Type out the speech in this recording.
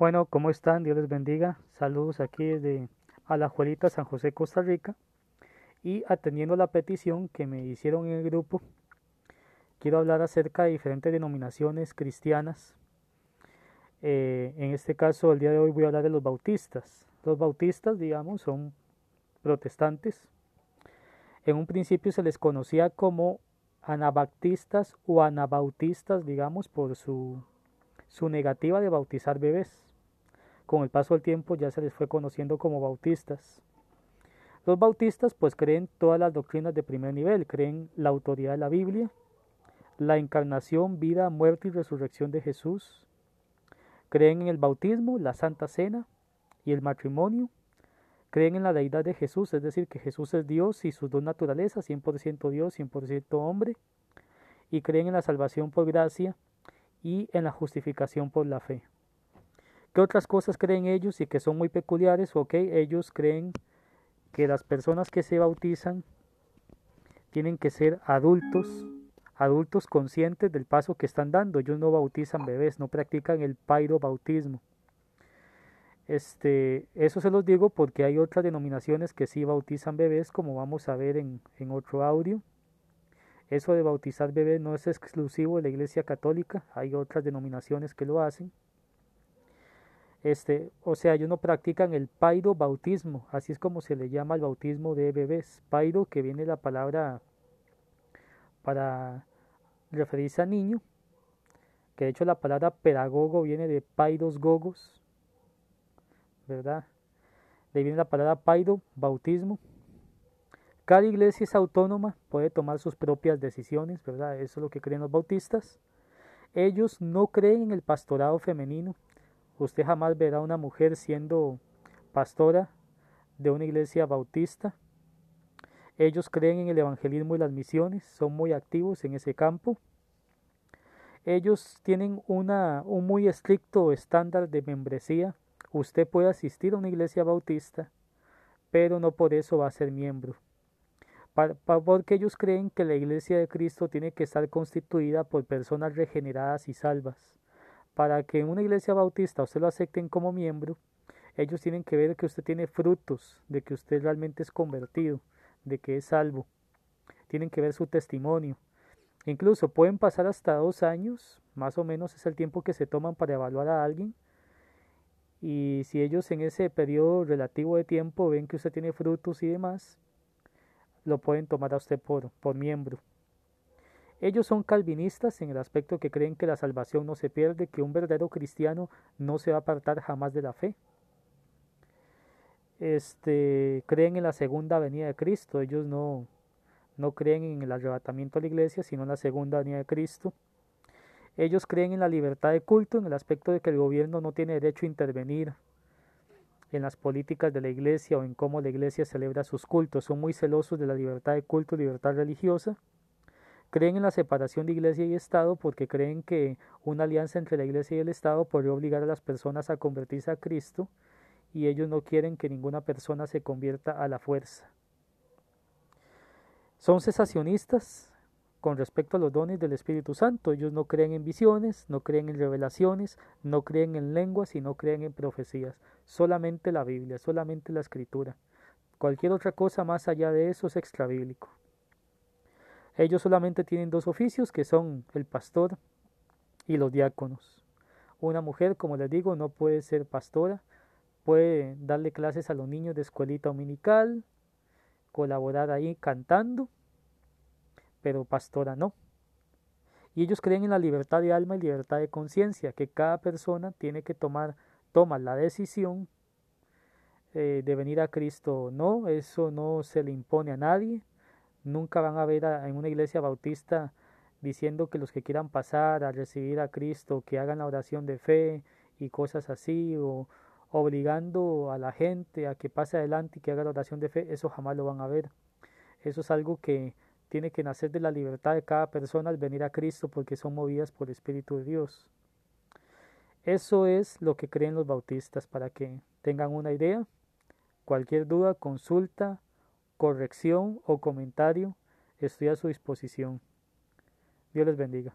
Bueno, ¿cómo están? Dios les bendiga. Saludos aquí desde Alajuelita, San José, Costa Rica. Y atendiendo la petición que me hicieron en el grupo, quiero hablar acerca de diferentes denominaciones cristianas. Eh, en este caso, el día de hoy voy a hablar de los bautistas. Los bautistas, digamos, son protestantes. En un principio se les conocía como anabaptistas o anabautistas, digamos, por su, su negativa de bautizar bebés con el paso del tiempo ya se les fue conociendo como bautistas. Los bautistas pues creen todas las doctrinas de primer nivel, creen la autoridad de la Biblia, la encarnación, vida, muerte y resurrección de Jesús, creen en el bautismo, la santa cena y el matrimonio, creen en la deidad de Jesús, es decir, que Jesús es Dios y sus dos naturalezas, 100% Dios, 100% hombre, y creen en la salvación por gracia y en la justificación por la fe. ¿Qué otras cosas creen ellos y que son muy peculiares? Ok, ellos creen que las personas que se bautizan tienen que ser adultos, adultos conscientes del paso que están dando. Ellos no bautizan bebés, no practican el pairo bautismo. Este, eso se los digo porque hay otras denominaciones que sí bautizan bebés, como vamos a ver en, en otro audio. Eso de bautizar bebés no es exclusivo de la Iglesia Católica, hay otras denominaciones que lo hacen. Este, o sea, ellos no practican el pairo bautismo, así es como se le llama el bautismo de bebés. Pairo, que viene la palabra para referirse a niño, que de hecho la palabra pedagogo viene de pairos gogos, ¿verdad? De ahí viene la palabra pairo, bautismo. Cada iglesia es autónoma, puede tomar sus propias decisiones, ¿verdad? Eso es lo que creen los bautistas. Ellos no creen en el pastorado femenino, Usted jamás verá una mujer siendo pastora de una iglesia bautista. Ellos creen en el evangelismo y las misiones, son muy activos en ese campo. Ellos tienen una, un muy estricto estándar de membresía. Usted puede asistir a una iglesia bautista, pero no por eso va a ser miembro. porque ellos creen que la iglesia de Cristo tiene que estar constituida por personas regeneradas y salvas para que en una iglesia bautista usted lo acepten como miembro, ellos tienen que ver que usted tiene frutos, de que usted realmente es convertido, de que es salvo. Tienen que ver su testimonio. Incluso pueden pasar hasta dos años, más o menos es el tiempo que se toman para evaluar a alguien. Y si ellos en ese periodo relativo de tiempo ven que usted tiene frutos y demás, lo pueden tomar a usted por, por miembro. Ellos son calvinistas en el aspecto que creen que la salvación no se pierde, que un verdadero cristiano no se va a apartar jamás de la fe. Este, creen en la segunda venida de Cristo, ellos no, no creen en el arrebatamiento de la iglesia, sino en la segunda venida de Cristo. Ellos creen en la libertad de culto, en el aspecto de que el gobierno no tiene derecho a intervenir en las políticas de la iglesia o en cómo la iglesia celebra sus cultos. Son muy celosos de la libertad de culto, libertad religiosa. Creen en la separación de iglesia y Estado porque creen que una alianza entre la iglesia y el Estado podría obligar a las personas a convertirse a Cristo y ellos no quieren que ninguna persona se convierta a la fuerza. Son cesacionistas con respecto a los dones del Espíritu Santo. Ellos no creen en visiones, no creen en revelaciones, no creen en lenguas y no creen en profecías. Solamente la Biblia, solamente la Escritura. Cualquier otra cosa más allá de eso es extrabíblico. Ellos solamente tienen dos oficios que son el pastor y los diáconos. Una mujer, como les digo, no puede ser pastora, puede darle clases a los niños de escuelita dominical, colaborar ahí cantando, pero pastora no. Y ellos creen en la libertad de alma y libertad de conciencia, que cada persona tiene que tomar, toma la decisión eh, de venir a Cristo o no, eso no se le impone a nadie, Nunca van a ver en una iglesia bautista diciendo que los que quieran pasar a recibir a Cristo, que hagan la oración de fe y cosas así, o obligando a la gente a que pase adelante y que haga la oración de fe, eso jamás lo van a ver. Eso es algo que tiene que nacer de la libertad de cada persona al venir a Cristo porque son movidas por el Espíritu de Dios. Eso es lo que creen los bautistas para que tengan una idea. Cualquier duda, consulta corrección o comentario, estoy a su disposición. Dios les bendiga.